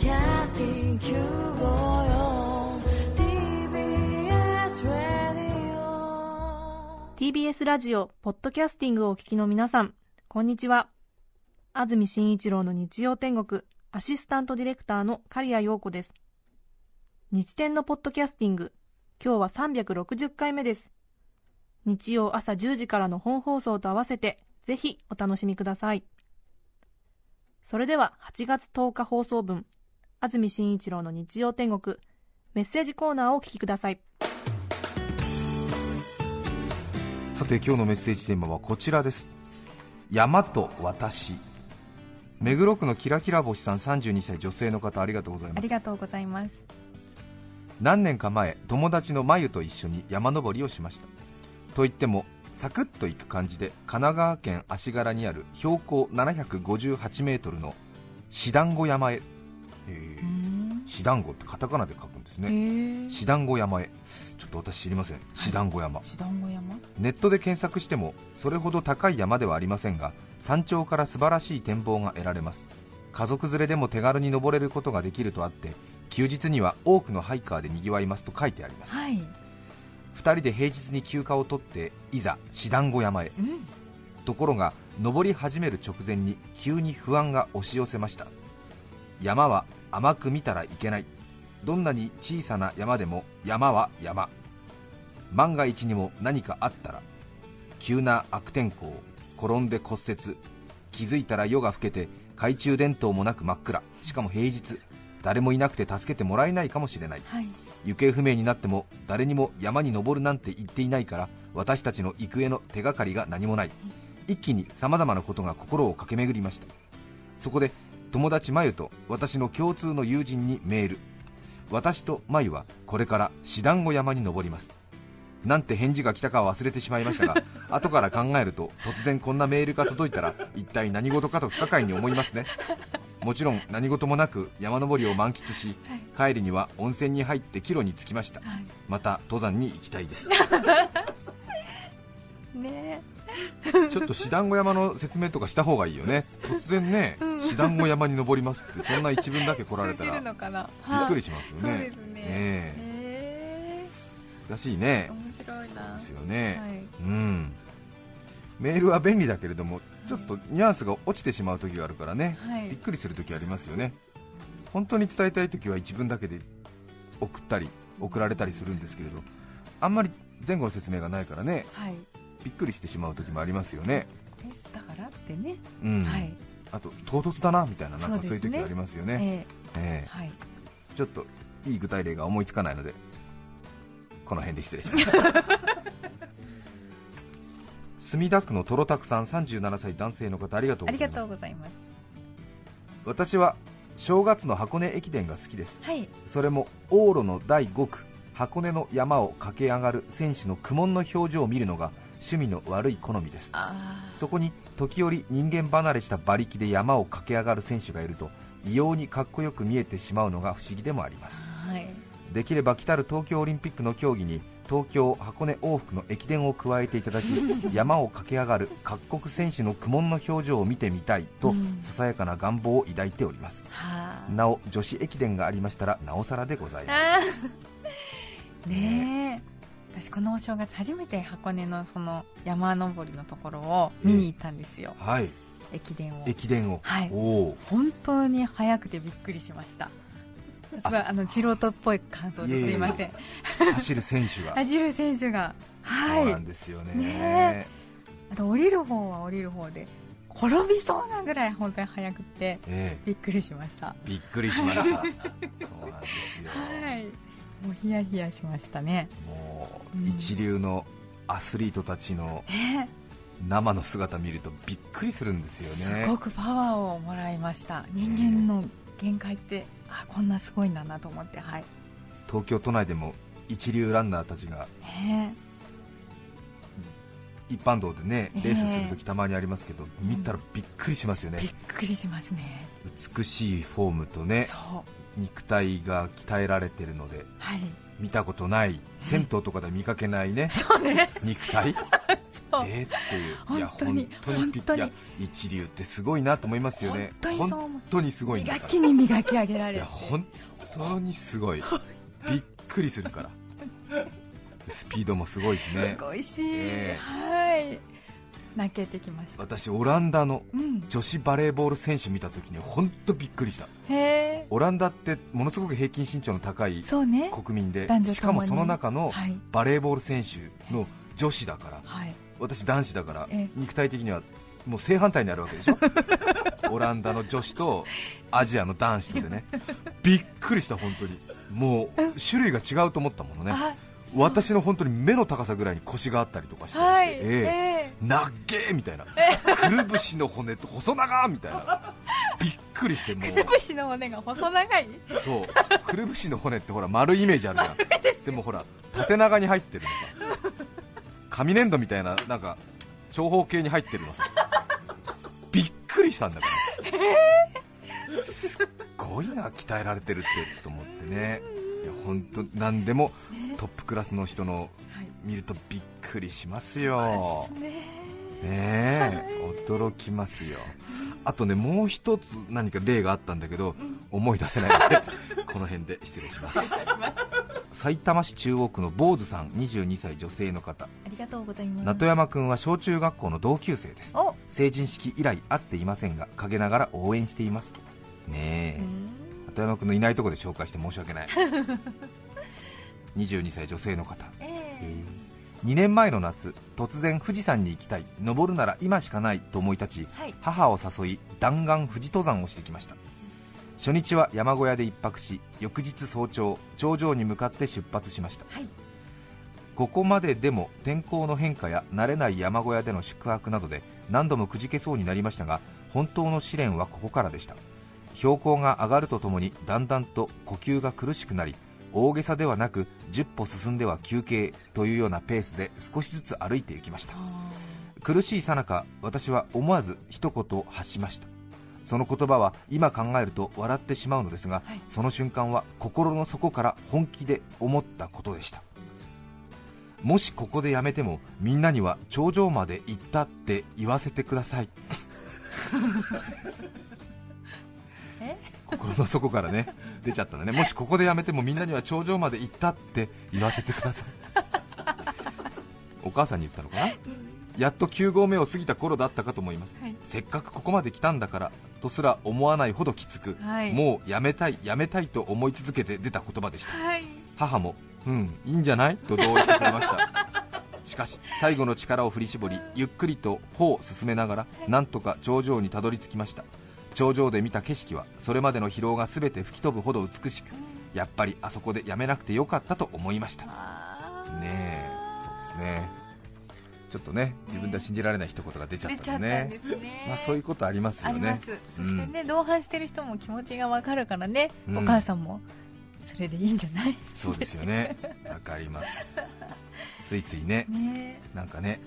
Podcasting 954 TBS Radio TBS ラジオポッドキャスティングをお聞きの皆さんこんにちは。安住紳一郎の日曜天国アシスタントディレクターの刈谷陽子です。日天のポッドキャスティング今日は360回目です。日曜朝10時からの本放送と合わせてぜひお楽しみください。それでは8月10日放送分安住紳一郎の日曜天国。メッセージコーナーをお聞きください。さて今日のメッセージテーマはこちらです。山と私。目黒区のキラキラ星さん32歳女性の方ありがとうございます。ありがとうございます。何年か前友達のまゆと一緒に山登りをしました。といってもサクッと行く感じで神奈川県足柄にある標高758メートルのシダンゴ山へシダンゴってカタカナで書くんですね。シダンゴ山へ。ちょっと私知りません。シダンゴ山、ネットで検索してもそれほど高い山ではありませんが山頂から素晴らしい展望が得られます。家族連れでも手軽に登れることができるとあって休日には多くのハイカーでにぎわいますと書いてあります。はい、2人で平日に休暇を取っていざ四段小山へ。うん、ところが登り始める直前に急に不安が押し寄せました山は甘く見たらいけない。どんなに小さな山でも山は山。万が一にも何かあったら急な悪天候転んで骨折気づいたら夜が更けて懐中電灯もなく真っ暗。しかも平日誰もいなくて助けてもらえないかもしれない。はい。行方不明になっても誰にも山に登るなんて言っていないから私たちの行方の手がかりが何もない。一気にさまざまなことが心を駆け巡りました。そこで友達まゆと私の共通の友人にメール。私とまゆはこれから四段子山に登ります。なんて返事が来たかは忘れてしまいましたが 後から考えると突然こんなメールが届いたら一体何事かと不可解に思いますね。もちろん何事もなく山登りを満喫し帰りには温泉に入って帰路に着きました。はい。また登山に行きたいです。ね ちょっと四段子山の説明とかした方がいいよね。突然ね四段子山に登りますってそんな一文だけ来られたら びっくりしますよね。そうですね。え。へらしいね。ー面白いな。ですよね、はい。うん。メールは便利だけれどもちょっとニュアンスが落ちてしまう時があるからね、はい。びっくりする時ありますよね。本当に伝えたい時は一文だけで送ったり送られたりするんですけれどあんまり前後の説明がないからね。はいびっくりしてしまう時もありますよね、えだからってね、うん。はい。あと唐突だなみたいななんかそうういう時ありますよね。ええ。えーはい。ちょっといい具体例が思いつかないのでこの辺で失礼します。墨田区のとろたくさん37歳男性の方ありがとうありがございます。とうございます。私は正月の箱根駅伝が好きです。はい。それも往路の第5区箱根の山を駆け上がる選手の苦悶の表情を見るのが趣味の悪い好みです。あそこに時折人間離れした馬力で山を駆け上がる選手がいると異様にかっこよく見えてしまうのが不思議でもあります。あはい。できれば来たる東京オリンピックの競技に東京箱根往復の駅伝を加えていただき 山を駆け上がる各国選手の苦悶の表情を見てみたいと、うん。ささやかな願望を抱いております。はあ。なお女子駅伝がありましたらなおさらでございます。ねえ私このお正月初めて箱根のその山登りのところを見に行ったんですよ、はい。駅伝を。駅伝を、はい。おお本当に速くてびっくりしました。すごいあの素人っぽい感想です。いません。走る選手が。走る選手が。はい。そうなんですよね。ね。あと降りる方は降りる方で転びそうなぐらい本当に速くてええ。びっくりしました。びっくりしました。そうなんですよ、はいもうヒヤヒヤしましたね。もう一流のアスリートたちのね生の姿見るとびっくりするんですよね。すごくパワーをもらいました。人間の限界ってあこんなすごいんだなと思ってはい。東京都内でも一流ランナーたちがね一般道でねええ。レースするときたまにありますけど、見たらびっくりしますよね。びっくりしますね。美しいフォームとね肉体が鍛えられてるのではい。見たことない銭湯とかで見かけないねそうね。肉体？えーっていう。本当に本当に一流ってすごいなと思いますよね。本当にすごい磨きに磨き上げられて。本当にすごい。びっくりするからスピードもすごいしね。すごいし、ええ。はい。泣けてきました。私オランダのうん。女子バレーボール選手見た時に本当びっくりした。へえ。オランダってものすごく平均身長の高い国民で男女しかもその中のはい。バレーボール選手の女子だからはい。私男子だからええ。肉体的にはもう正反対にあるわけでしょ？オランダの女子とアジアの男子とでね。びっくりした本当に。もう種類が違うと思ったものね。あ私の本当に目の高さぐらいに腰があったりとかして、はい。ええ。えなっげーみたいな。くるぶしの骨と細長みたいな。びっくりしてもう。えくるぶしの骨が細長い？そう。くるぶしの骨ってほら丸いイメージあるじゃん。でもほら縦長に入ってるのさ。紙粘土みたいななんか長方形に入ってるのさ。びっくりしたんだからすっごいな鍛えられてるってと思ってね。いや本当何でもトップクラスの人のはい見るとびっくりしますよ。ねねえ驚きますよ。あとねもう一つ何か例があったんだけど、思い出せないので この辺で失礼します。埼玉市中央区の坊主さん22歳女性の方。ありがとうございます。名戸山君は小中学校の同級生です。お。成人式以来会っていませんが陰ながら応援しています。ねえ。名戸山君のいないところで紹介して申し訳ない 22歳女性の方。ええ。2年前の夏突然富士山に行きたい。登るなら今しかないと思い立ちはい。母を誘い弾丸富士登山をしてきました。初日は山小屋で一泊し翌日早朝頂上に向かって出発しました。はい。ここまででも天候の変化や慣れない山小屋での宿泊などで何度もくじけそうになりましたが本当の試練はここからでした。標高が上がるとともにだんだんと呼吸が苦しくなり大げさではなく10歩進んでは休憩というようなペースで少しずつ歩いていきました。苦しいさなか私は思わず一言発しました。その言葉は今考えると笑ってしまうのですが、はい。その瞬間は心の底から本気で思ったことでした。もしここでやめてもみんなには頂上まで行ったって言わせてください。え？心の底からね出ちゃったんだね。もしここでやめてもみんなには頂上まで行ったって言わせてください。お母さんに言ったのかな？やっと9合目を過ぎた頃だったかと思います。はい。せっかくここまで来たんだからとすら思わないほどきつく、はい。もうやめたいやめたいと思い続けて出た言葉でした。はい。母もうんいいんじゃない？と同意してくれました。しかし最後の力を振り絞りゆっくりと歩を進めながらなんとか頂上にたどり着きました頂上で見た景色はそれまでの疲労が全て吹き飛ぶほど美しくやっぱりあそこでやめなくてよかったと思いました。ねあえそうですね。ちょっとね自分では信じられない一言が出ちゃったね。まあ、そういうことありますよね。そしてね、同伴してる人も気持ちがわかるからね、うん。お母さんもそれでいいんじゃない？そうですよね。わかります。ついついね。ね。なんかね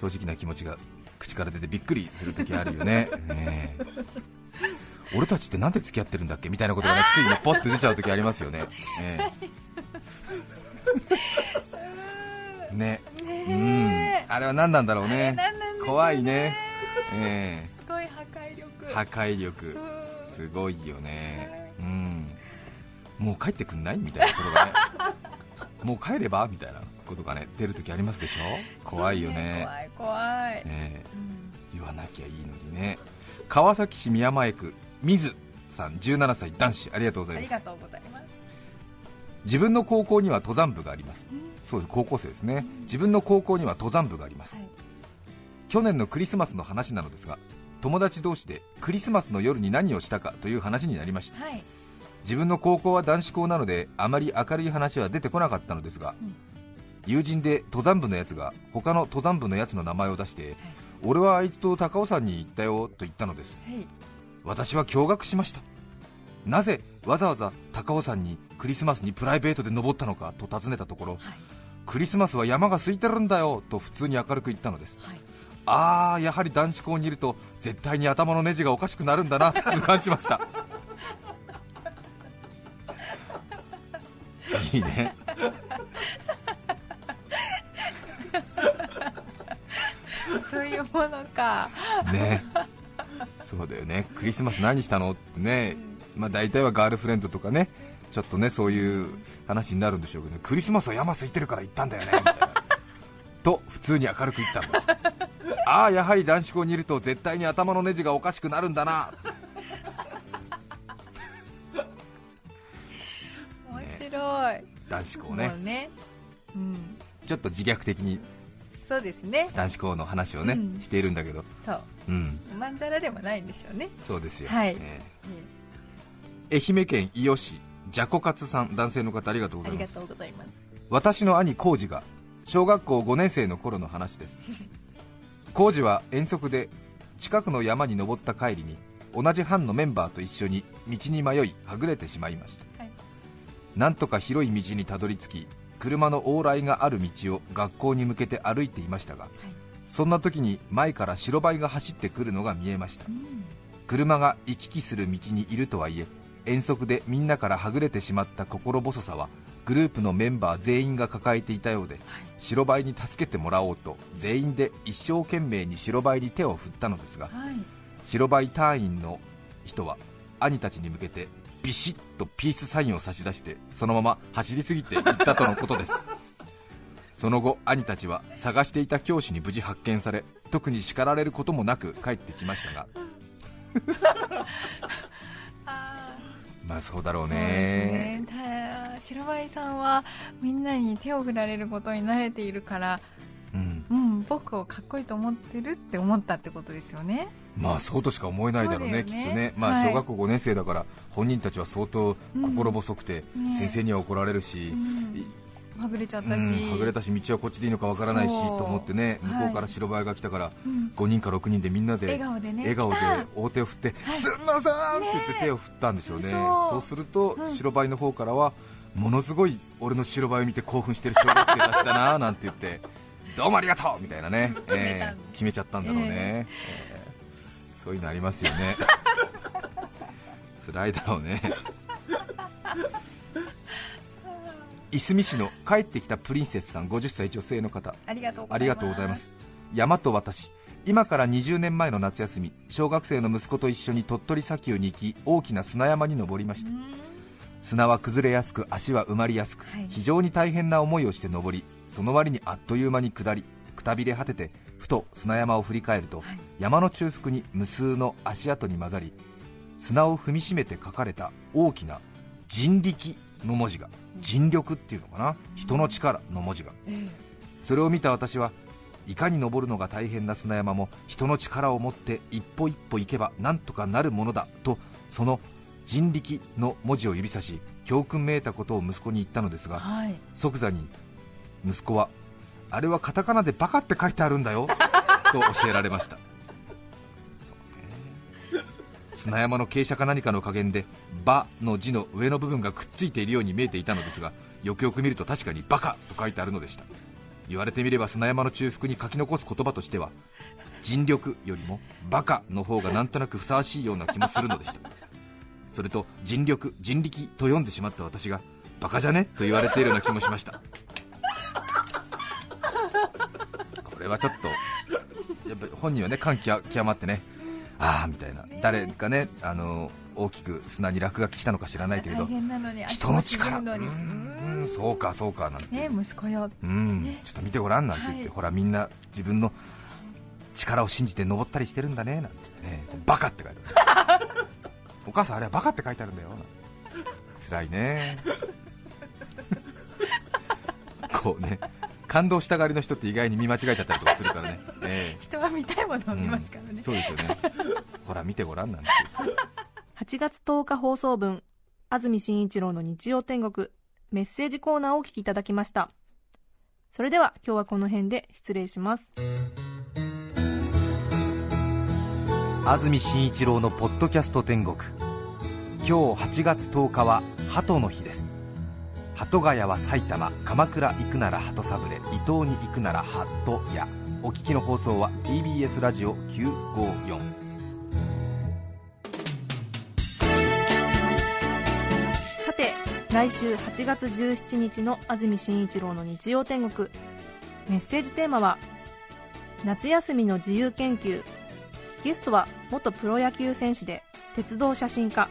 正直な気持ちが口から出てびっくりする時あるよね。ねえ。俺たちってなんで付き合ってるんだっけ？みたいなことがね ついねポッて出ちゃう時ありますよね。ねえ。ね。ねうん。あれは何なんだろうね。ね。怖いね。えすごい破壊力。え破壊力。うん。すごいよね。うん。もう帰ってくんない？みたいなことがね。もう帰れば？みたいなことがね出るときありますでしょ怖いよね怖い怖い、ね言わなきゃいいのにね川崎市宮前区水さん17歳男子ありがとうございますありがとうございます自分の高校には登山部がありますそうです高校生ですね自分の高校には登山部がありますはい去年のクリスマスの話なのですが友達同士でクリスマスの夜に何をしたかという話になりましたはい自分の高校は男子校なのであまり明るい話は出てこなかったのですが、うん友人で登山部のやつが他の登山部のやつの名前を出して、俺はあいつと高尾山に行ったよと言ったのです。はい。私は驚愕しました。なぜわざわざ高尾山にクリスマスにプライベートで登ったのかと尋ねたところはい。クリスマスは山が空いてるんだよと普通に明るく言ったのです。はい。ああやはり男子校にいると絶対に頭のネジがおかしくなるんだなと 痛感しました。いいねものか。ね。そうだよね。クリスマス何したの？ってね、まあ、大体はガールフレンドとかね。ちょっとねそういう話になるんでしょうけど、ね、クリスマスは山空いてるから行ったんだよね。みたいな。と普通に明るく言ったんです。ああやはり男子校にいると絶対に頭のネジがおかしくなるんだな。面白い、男子校ね。ね。うん。ちょっと自虐的にそうですね。男子校の話をね、うん。しているんだけど。そう。うん。まんざらでもないんでしょうね。そうですよ、はい。えー愛媛県伊予市じゃこかつさん男性の方ありがとうございます。ありがとうございます。私の兄浩二が小学校5年生の頃の話です。浩二は遠足で近くの山に登った帰りに同じ班のメンバーと一緒に道に迷いはぐれてしまいました、はい。なんとか広い道にたどり着き車の往来がある道を学校に向けて歩いていましたがはい。そんな時に前から白バイが走ってくるのが見えました。うん。車が行き来する道にいるとはいえ遠足でみんなからはぐれてしまった心細さはグループのメンバー全員が抱えていたようで白バイに助けてもらおうと全員で一生懸命に白バイに手を振ったのですがはい。白バイ隊員の人は兄たちに向けてビシッとピースサインを差し出してそのまま走りすぎていったとのことです。その後兄たちは探していた教師に無事発見され特に叱られることもなく帰ってきましたが。あまあそうだろうーねね。た白バイさんはみんなに手を振られることに慣れているから、うん、うん、僕をかっこいいと思ってるって思ったってことですよね。まあそうとしか思えないだろうねそうね。きっとね、まあ、はい小学校5年生だから本人たちは相当心細くて、うん。ね先生には怒られるし、うん。はぐれちゃったし、うんはぐれたし道はこっちでいいのかわからないしと思ってねはい。向こうから白バイが来たから、うん。5人か6人でみんなで笑顔でね笑顔で大手を振って、はい。すんませんって言ってね手を振ったんでしょうね。そう。そうすると、うん。白バイの方からはものすごい俺の白バイを見て興奮してる小学生たちだななんて言ってどうもありがとうみたいなね。決めたえー決めちゃったんだろうね、えーそういうのありますよね。辛いだろうね。いすみ市の帰ってきたプリンセスさん50歳女性の方。ありがとうございます。山と私。今から20年前の夏休み。小学生の息子と一緒に鳥取砂丘に行き大きな砂山に登りました。うん。砂は崩れやすく足は埋まりやすく、はい。非常に大変な思いをして登りその割にあっという間に下りくたびれ果ててふと砂山を振り返ると、はい。山の中腹に無数の足跡に混ざり砂を踏みしめて書かれた大きな人力の文字が人力っていうのかな？人の力の文字が。えそれを見た私はいかに登るのが大変な砂山も人の力を持って一歩一歩行けばなんとかなるものだとその人力の文字を指さし教訓めいたことを息子に言ったのですがえはい。即座に息子はあれはカタカナでバカって書いてあるんだよ と教えられました。砂山の傾斜か何かの加減で「バ」の字の上の部分がくっついているように見えていたのですがよくよく見ると確かに「バカ」と書いてあるのでした。言われてみれば砂山の中腹に書き残す言葉としては人力よりもバカの方がなんとなくふさわしいような気もするのでした。それと人力人力と読んでしまった私がバカじゃね？と言われているような気もしましたはちょっとやっぱり本人はね感極極まってねああみたいな。誰かねあの大きく砂に落書きしたのか知らないけれど人の力。うーんそうかそうかなんて。ね息子よ。うんね。ちょっと見てごらんなんて言って、はい。ほらみんな自分の力を信じて登ったりしてるんだねなんてね。バカって書いてある。お母さんあれはバカって書いてあるんだよ。辛いね。こうね感動したがりの人って意外に見間違えちゃったりとかするからね、え人は見たいものえを見ますからね、うんそうですよね。ほら見てごらんなんて。8月10日放送分安住紳一郎の日曜天国メッセージコーナーをお聞きいただきました。それでは今日はこの辺で失礼します。安住紳一郎のポッドキャスト天国。今日8月10日は鳩の日鳩ヶ谷は埼玉鎌倉行くなら鳩サブレ伊東に行くならハット屋。お聞きの放送は TBS ラジオ954さて来週8月17日の安住紳一郎の日曜天国。メッセージテーマは夏休みの自由研究。ゲストは元プロ野球選手で鉄道写真家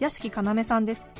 屋敷要さんです。